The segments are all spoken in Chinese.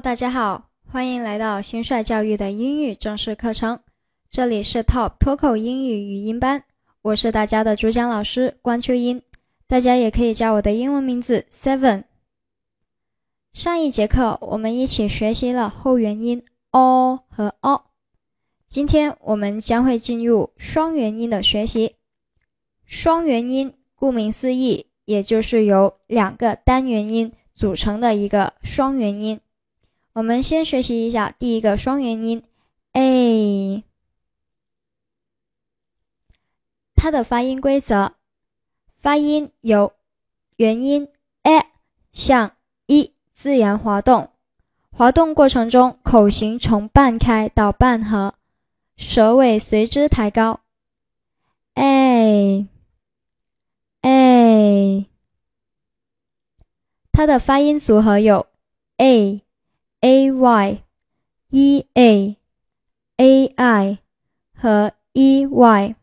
大家好，欢迎来到新帅教育的英语正式课程。这里是 Top 脱口英语语音班，我是大家的主讲老师关秋英，大家也可以叫我的英文名字 Seven。上一节课我们一起学习了后元音 o 和 o，今天我们将会进入双元音的学习。双元音顾名思义，也就是由两个单元音。组成的一个双元音，我们先学习一下第一个双元音。A，它的发音规则，发音由元音。A 向 e 自然滑动，滑动过程中口型从半开到半合，舌尾随之抬高，a。A。它的发音组合有 a a y e a a i 和 e y。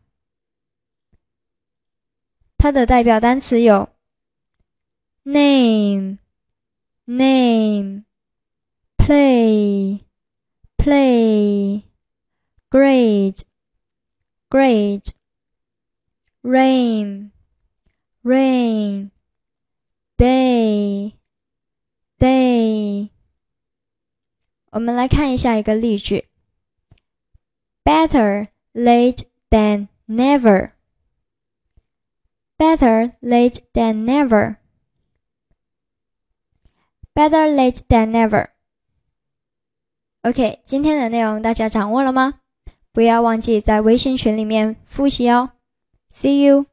它的代表单词有 name name play play grade grade rain rain 我们来看一下一个例句：Better late than never. Better late than never. Better late than never. OK，今天的内容大家掌握了吗？不要忘记在微信群里面复习哦。See you.